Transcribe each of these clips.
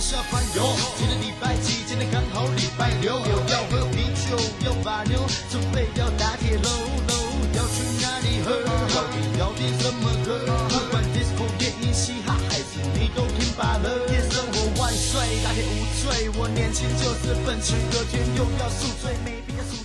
下班哟。今天礼拜几？今天刚好礼拜六。要喝啤酒，要把妞，准备要打铁喽喽。要去哪里喝？到底要点什么歌？不管 disco、电音、嘻哈，还是你都听罢了。夜生活万岁，打铁无罪。我年轻就是奔驰，隔天又要宿醉。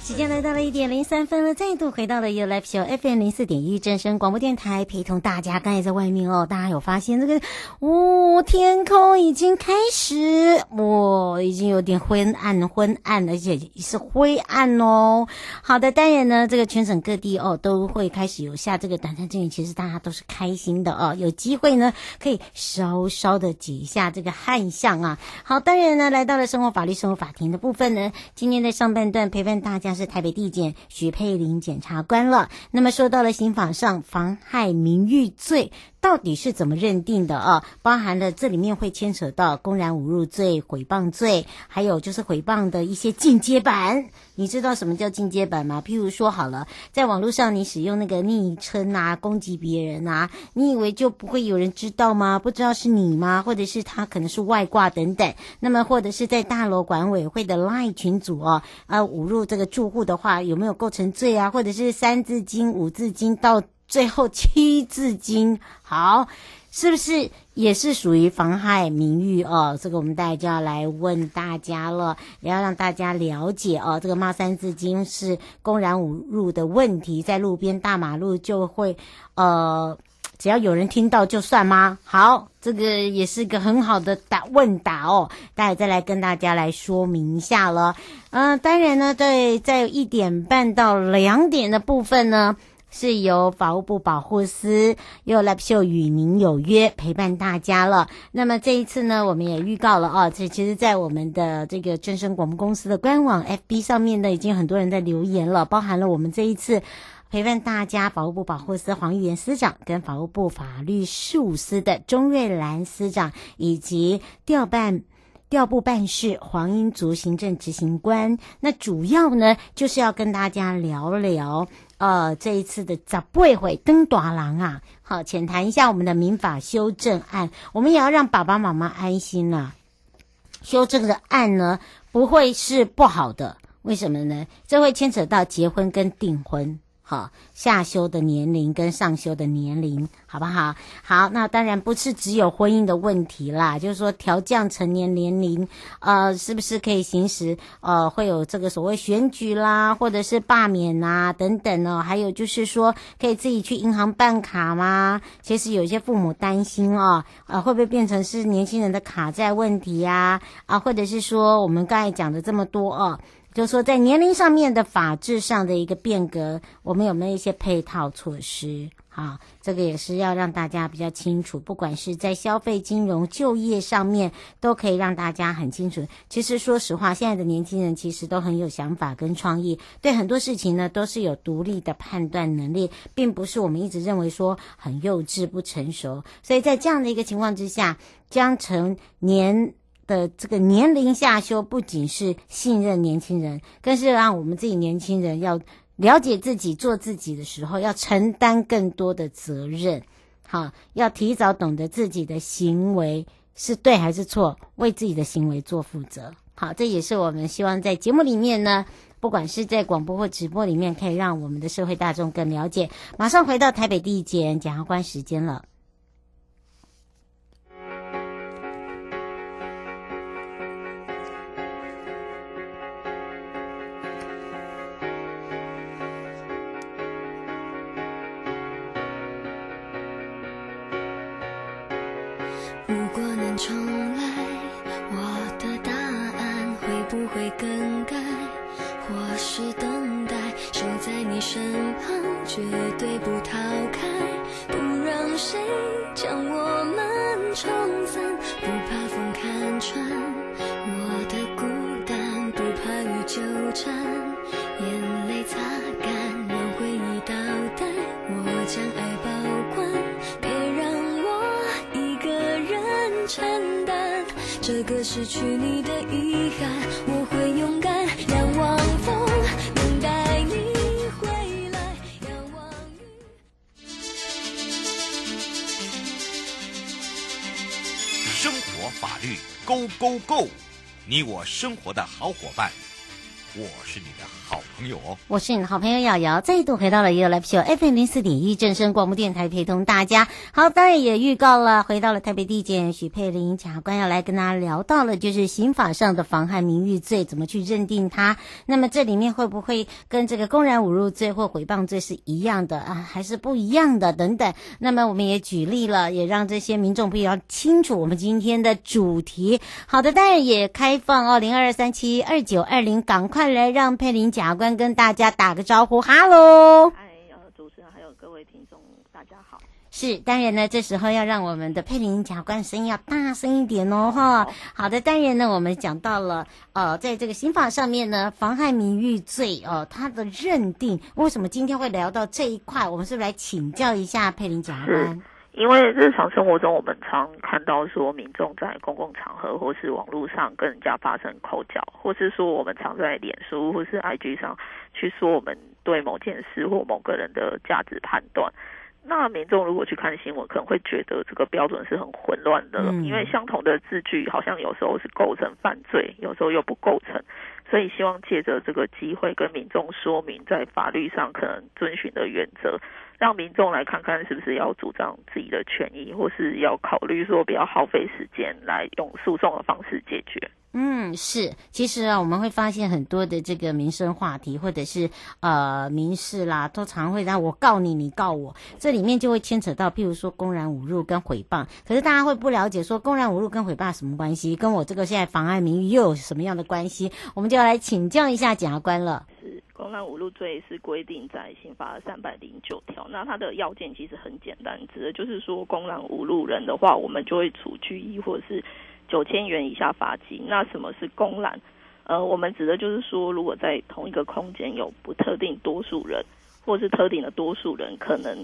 时间来到了一点零三分了，再度回到了 You Live Show FM 零四点一正声广播电台，陪同大家。刚才在外面哦，大家有发现这个哦，天空已经开始，哇、哦，已经有点昏暗，昏暗，而且是灰暗哦。好的，当然呢，这个全省各地哦都会开始有下这个短暂阵雨，其实大家都是开心的哦，有机会呢可以稍稍的解一下这个旱象啊。好，当然呢，来到了生活法律生活法庭的部分呢，今天的上半段陪伴大家是。台北地检许佩玲检察官了。那么说到了刑法上妨害名誉罪。到底是怎么认定的啊？包含了这里面会牵扯到公然侮辱罪、诽谤罪，还有就是诽谤的一些进阶版。你知道什么叫进阶版吗？譬如说，好了，在网络上你使用那个昵称啊，攻击别人啊，你以为就不会有人知道吗？不知道是你吗？或者是他可能是外挂等等。那么或者是在大楼管委会的 LINE 群组哦，啊，侮辱这个住户的话，有没有构成罪啊？或者是三字经、五字经到。最后七字经，好，是不是也是属于妨害名誉哦？这个我们大家就要来问大家了，也要让大家了解哦。这个骂三字经是公然侮辱的问题，在路边大马路就会呃，只要有人听到就算吗？好，这个也是个很好的答问答哦。待会再来跟大家来说明一下了。嗯、呃，当然呢，对，在一点半到两点的部分呢。是由法务部保护司又来秀与您有约陪伴大家了。那么这一次呢，我们也预告了啊，这其实，在我们的这个正声广播公司的官网 FB 上面呢，已经很多人在留言了，包含了我们这一次陪伴大家法务部保护司黄玉元司长跟法务部法律事务司的钟瑞兰司长，以及调办调部办事黄英竹行政执行官。那主要呢，就是要跟大家聊聊。呃，这一次的早不会登大郎啊，好，浅谈一下我们的民法修正案，我们也要让爸爸妈妈安心呐、啊。修正的案呢，不会是不好的，为什么呢？这会牵扯到结婚跟订婚。好，下修的年龄跟上修的年龄，好不好？好，那当然不是只有婚姻的问题啦，就是说调降成年年龄，呃，是不是可以行使？呃，会有这个所谓选举啦，或者是罢免啊等等哦。还有就是说，可以自己去银行办卡吗？其实有些父母担心哦，呃，会不会变成是年轻人的卡债问题呀？啊，或者是说我们刚才讲的这么多哦。就是说，在年龄上面的法制上的一个变革，我们有没有一些配套措施？好，这个也是要让大家比较清楚。不管是在消费、金融、就业上面，都可以让大家很清楚。其实，说实话，现在的年轻人其实都很有想法跟创意，对很多事情呢都是有独立的判断能力，并不是我们一直认为说很幼稚、不成熟。所以在这样的一个情况之下，将成年。的这个年龄下修，不仅是信任年轻人，更是让我们自己年轻人要了解自己、做自己的时候，要承担更多的责任。好，要提早懂得自己的行为是对还是错，为自己的行为做负责。好，这也是我们希望在节目里面呢。不管是在广播或直播里面，可以让我们的社会大众更了解。马上回到台北地检检察官时间了。更改或是等待守在你身旁绝对不逃开不让谁这个失去你的遗憾，我会勇敢仰望风，等待你回来。仰望雨。生活法律，Go Go Go，你我生活的好伙伴。我是你的好朋友哦，我是你的好朋友瑶瑶，再度回到了 y o Live Show FM 零四点一正声广播电台，陪同大家。好，当然也预告了，回到了台北地检许佩玲检察官要来跟大家聊到了，就是刑法上的妨害名誉罪怎么去认定它。那么这里面会不会跟这个公然侮辱罪或诽谤罪是一样的啊，还是不一样的等等？那么我们也举例了，也让这些民众比较清楚我们今天的主题。好的，当然也开放哦，零二三七二九二零，赶快来让佩林检察官跟大家打个招呼，哈喽！嗨，呃，主持人还有各位听众，大家好。是，当然呢，这时候要让我们的佩林检察官声音要大声一点哦，哈。好的，当然呢，我们讲到了，呃，在这个刑法上面呢，妨害名誉罪，哦、呃，它的认定，为什么今天会聊到这一块？我们是不是来请教一下佩林检察官？因为日常生活中，我们常看到说，民众在公共场合或是网络上跟人家发生口角，或是说我们常在脸书或是 IG 上去说我们对某件事或某个人的价值判断。那民众如果去看新闻，可能会觉得这个标准是很混乱的，因为相同的字句好像有时候是构成犯罪，有时候又不构成。所以希望借着这个机会跟民众说明，在法律上可能遵循的原则。让民众来看看是不是要主张自己的权益，或是要考虑说不要耗费时间来用诉讼的方式解决。嗯，是，其实啊，我们会发现很多的这个民生话题，或者是呃民事啦，都常会让我告你，你告我，这里面就会牵扯到，譬如说公然侮辱跟诽谤。可是大家会不了解，说公然侮辱跟诽谤什么关系？跟我这个现在妨碍名誉又有什么样的关系？我们就要来请教一下检察官了。是公然侮辱罪是规定在刑法三百零九条，那它的要件其实很简单，指的就是说公然侮辱人的话，我们就会处拘役或是九千元以下罚金。那什么是公然？呃，我们指的就是说，如果在同一个空间有不特定多数人，或是特定的多数人可能。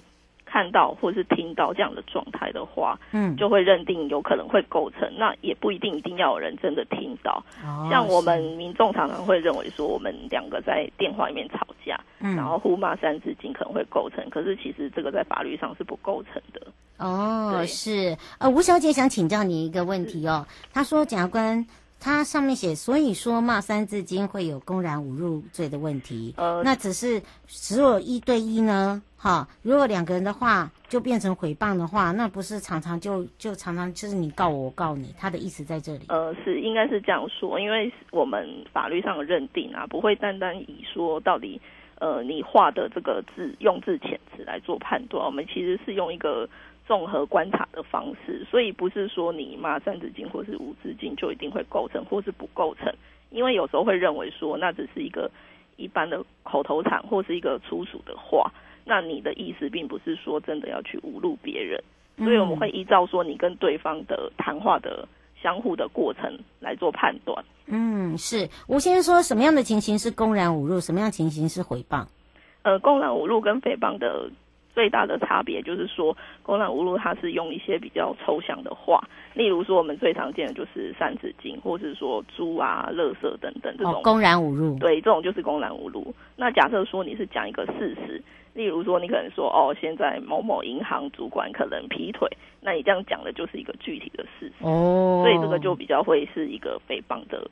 看到或是听到这样的状态的话，嗯，就会认定有可能会构成。那也不一定一定要有人真的听到。哦，像我们民众常常会认为说，我们两个在电话里面吵架，嗯，然后互骂三字经可能会构成，可是其实这个在法律上是不构成的。哦，是。呃，吴小姐想请教你一个问题哦。她说，检察官。他上面写，所以说骂三字经会有公然侮辱罪的问题。呃，那只是只有一对一呢，哈。如果两个人的话，就变成诽谤的话，那不是常常就就常常就是你告我，我告你，他的意思在这里。呃，是应该是这样说，因为我们法律上的认定啊，不会单单以说到底，呃，你画的这个字用字遣词来做判断，我们其实是用一个。综合观察的方式，所以不是说你骂三字经或是五字经就一定会构成或是不构成，因为有时候会认为说那只是一个一般的口头禅或是一个粗俗的话，那你的意思并不是说真的要去侮辱别人，所以我们会依照说你跟对方的谈话的相互的过程来做判断。嗯，是。吴先生说什么样的情形是公然侮辱，什么样情形是诽谤？呃，公然侮辱跟诽谤的。最大的差别就是说，公然侮辱它是用一些比较抽象的话，例如说我们最常见的就是三字经，或是说猪啊、垃圾等等这种、哦、公然侮辱。对，这种就是公然侮辱。那假设说你是讲一个事实，例如说你可能说哦，现在某某银行主管可能劈腿，那你这样讲的就是一个具体的事实。哦，所以这个就比较会是一个诽谤的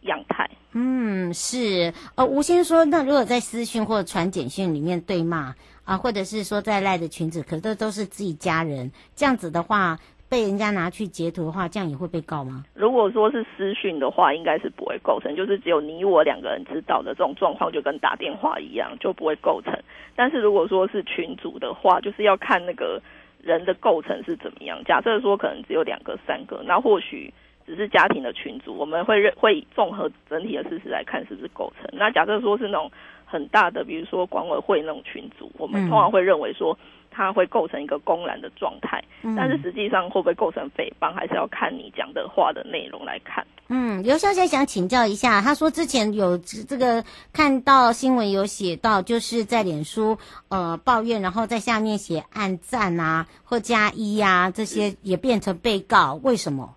样态。嗯，是。呃，吴先生说，那如果在私讯或传简讯里面对骂啊，或者是说在赖的群组，可这都是自己家人，这样子的话，被人家拿去截图的话，这样也会被告吗？如果说是私讯的话，应该是不会构成，就是只有你我两个人知道的这种状况，就跟打电话一样，就不会构成。但是如果说是群组的话，就是要看那个人的构成是怎么样。假设说可能只有两个、三个，那或许只是家庭的群组，我们会认会综合整体的事实来看是不是构成。那假设说是那种很大的，比如说管委会那种群组，我们通常会认为说。它会构成一个公然的状态，但是实际上会不会构成诽谤，还是要看你讲的话的内容来看。嗯，刘小姐想请教一下，她说之前有这个看到新闻有写到，就是在脸书呃抱怨，然后在下面写按赞啊或加一呀、啊、这些也变成被告，为什么？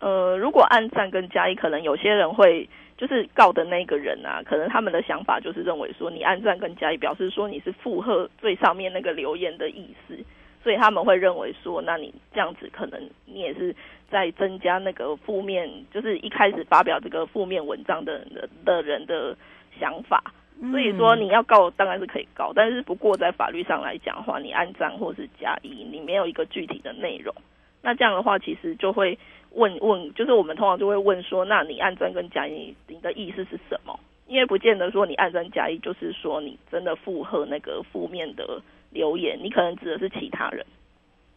呃，如果按赞跟加一，可能有些人会。就是告的那个人啊，可能他们的想法就是认为说，你按赞跟加一，表示说你是附和最上面那个留言的意思，所以他们会认为说，那你这样子可能你也是在增加那个负面，就是一开始发表这个负面文章的人的的人的想法。所以说你要告当然是可以告，但是不过在法律上来讲的话，你按赞或是加一，你没有一个具体的内容，那这样的话其实就会。问问，就是我们通常就会问说，那你暗赞跟假意，你的意思是什么？因为不见得说你暗赞假意，就是说你真的附和那个负面的留言，你可能指的是其他人。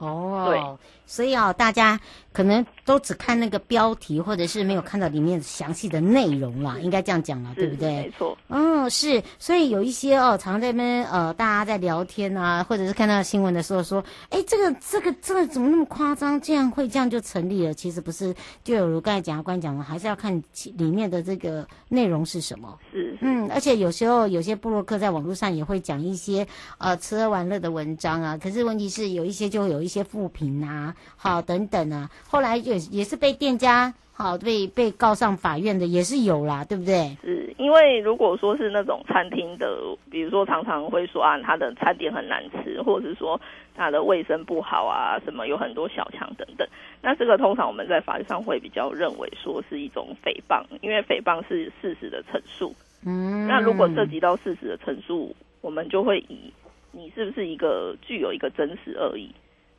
哦，对，所以啊，大家可能都只看那个标题，或者是没有看到里面详细的内容啦，应该这样讲了，对不对？没错。嗯，是。所以有一些哦，常在那边呃，大家在聊天啊，或者是看到新闻的时候说，哎，这个这个这个怎么那么夸张？这样会这样就成立了？其实不是，就有如刚才检察官讲的，还是要看里面的这个内容是什么。是。嗯，而且有时候有些部落客在网络上也会讲一些呃吃喝玩乐的文章啊，可是问题是有一些就会有一些。一些负评啊，好等等啊，后来也也是被店家好被被告上法院的也是有啦，对不对？是因为如果说是那种餐厅的，比如说常常会说啊，他的餐点很难吃，或者是说他的卫生不好啊，什么有很多小强等等，那这个通常我们在法律上会比较认为说是一种诽谤，因为诽谤是事实的陈述。嗯，那如果涉及到事实的陈述，我们就会以你是不是一个具有一个真实恶意。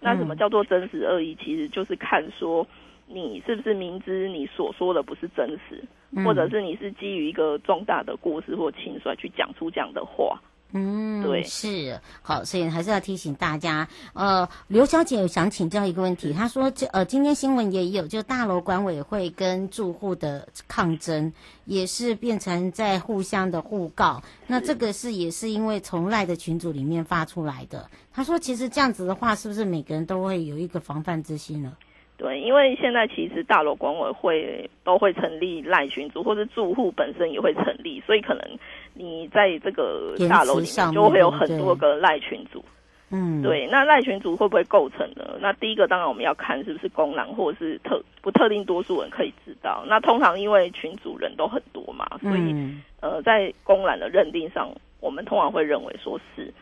那什么叫做真实恶意？其实就是看说你是不是明知你所说的不是真实，或者是你是基于一个重大的过失或轻率去讲出这样的话。嗯，对，是好，所以还是要提醒大家。呃，刘小姐想请教一个问题，她说这呃，今天新闻也有，就大楼管委会跟住户的抗争，也是变成在互相的互告。那这个是也是因为从赖的群组里面发出来的。她说，其实这样子的话，是不是每个人都会有一个防范之心呢？对，因为现在其实大楼管委会都会成立赖群组，或者住户本身也会成立，所以可能你在这个大楼里面就会有很多个赖群组。嗯，对，那赖群组会不会构成呢？那第一个当然我们要看是不是公然或者是特不特定多数人可以知道。那通常因为群组人都很多嘛，所以、嗯、呃，在公然的认定上，我们通常会认为说是。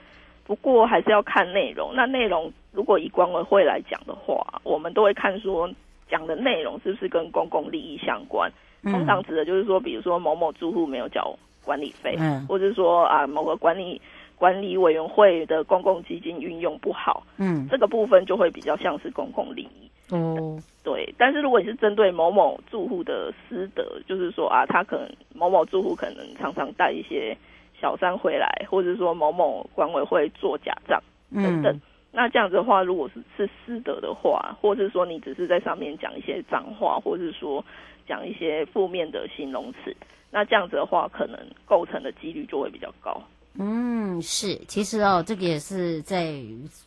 不过还是要看内容。那内容如果以管委会来讲的话，我们都会看说讲的内容是不是跟公共利益相关。通常指的就是说，比如说某某住户没有缴管理费，嗯，或者是说啊某个管理管理委员会的公共基金运用不好，嗯，这个部分就会比较像是公共利益。哦，对。但是如果你是针对某某住户的私德，就是说啊，他可能某某住户可能常常带一些。小三回来，或者说某某管委会做假账等等，嗯，那这样子的话，如果是是私德的话，或是说你只是在上面讲一些脏话，或是说讲一些负面的形容词，那这样子的话，可能构成的几率就会比较高。嗯，是，其实哦，这个也是在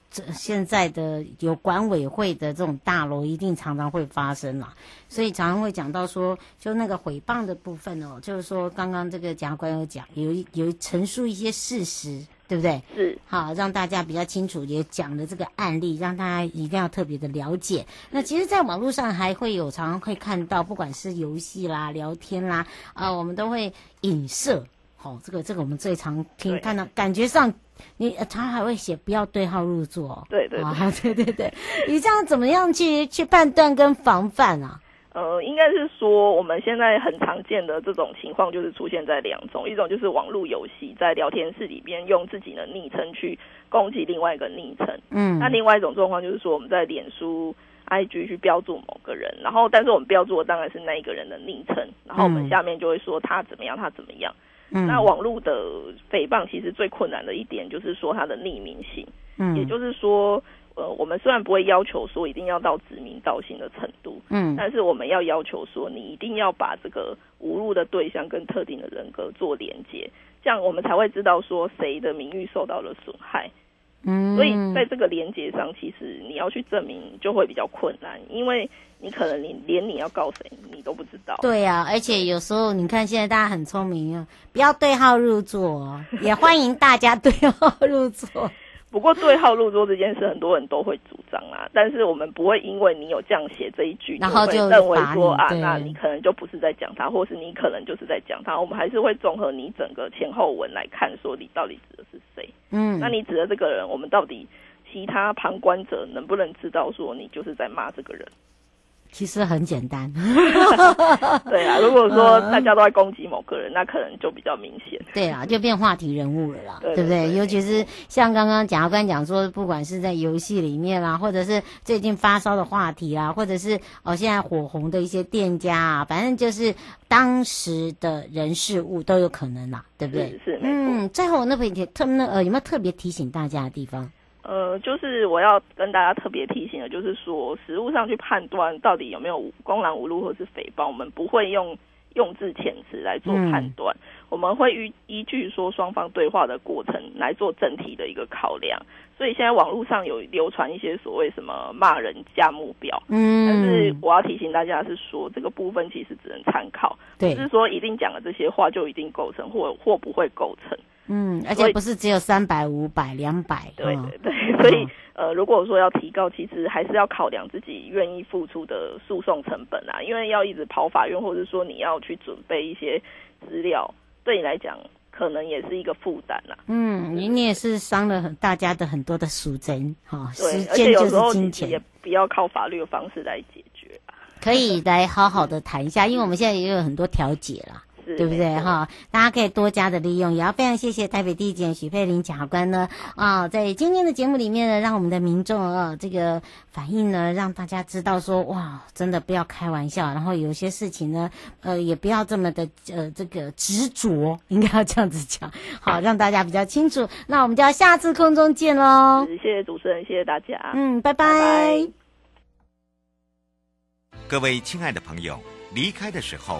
这现在的有管委会的这种大楼，一定常常会发生啦。所以常常会讲到说，就那个诽谤的部分哦，就是说刚刚这个检察官有讲，有有陈述一些事实，对不对？是，好，让大家比较清楚，也讲了这个案例，让大家一定要特别的了解。那其实，在网络上还会有常常会看到，不管是游戏啦、聊天啦，啊、呃，我们都会影射。哦，这个这个我们最常听看到，感觉上你他还会写不要对号入座。对对对，啊、对对对，你这样怎么样去去判断跟防范啊？呃，应该是说我们现在很常见的这种情况，就是出现在两种，一种就是网络游戏在聊天室里边用自己的昵称去攻击另外一个昵称，嗯，那另外一种状况就是说我们在脸书、IG 去标注某个人，然后但是我们标注的当然是那一个人的昵称，然后我们下面就会说他怎么样，他怎么样。嗯，那网络的诽谤其实最困难的一点就是说它的匿名性，嗯，也就是说。呃，我们虽然不会要求说一定要到指名道姓的程度，嗯，但是我们要要求说你一定要把这个侮辱的对象跟特定的人格做连接，这样我们才会知道说谁的名誉受到了损害。嗯，所以在这个连接上，其实你要去证明就会比较困难，因为你可能你连你要告谁你都不知道。对呀，而且有时候你看现在大家很聪明啊，不要对号入座，也欢迎大家对号入座。不过对号入座这件事，很多人都会主张啊。但是我们不会因为你有这样写这一句，然后就认为说啊，那你可能就不是在讲他，或是你可能就是在讲他。我们还是会综合你整个前后文来看，说你到底指的是谁。嗯，那你指的这个人，我们到底其他旁观者能不能知道说你就是在骂这个人？其实很简单，对啊。如果说大家都在攻击某个人，那可能就比较明显。对啊，就变话题人物了啦，对，对不对？尤其是像刚刚蒋官讲说，不管是在游戏里面啦，或者是最近发烧的话题啦，或者是哦现在火红的一些店家啊，反正就是当时的人事物都有可能啦，对不对？是，是嗯。最后那边特那呃有没有特别提醒大家的地方？呃，就是我要跟大家特别提醒的，就是说，实务上去判断到底有没有公然侮辱或是诽谤，我们不会用用字遣词来做判断，嗯、我们会依依据说双方对话的过程来做整体的一个考量。所以现在网络上有流传一些所谓什么骂人价目表，嗯，但是我要提醒大家是说，这个部分其实只能参考，对，不是说一定讲了这些话就一定构成或或不会构成。嗯，而且不是只有三百、五百、两百。对对对，所以呃，如果说要提高，其实还是要考量自己愿意付出的诉讼成本啊，因为要一直跑法院，或者说你要去准备一些资料，对你来讲可能也是一个负担啦。嗯，你你也是伤了很大家的很多的赎金哈，对，时间就是金钱，也不要靠法律的方式来解决。可以来好好的谈一下，因为我们现在也有很多调解啦。对不对哈？大家可以多加的利用，也要非常谢谢台北地检许佩玲检察官呢啊，在今天的节目里面呢，让我们的民众啊这个反应呢，让大家知道说哇，真的不要开玩笑，然后有些事情呢，呃，也不要这么的呃这个执着，应该要这样子讲，好，让大家比较清楚。那我们就要下次空中见喽！谢谢主持人，谢谢大家，嗯，拜拜。拜拜。各位亲爱的朋友，离开的时候。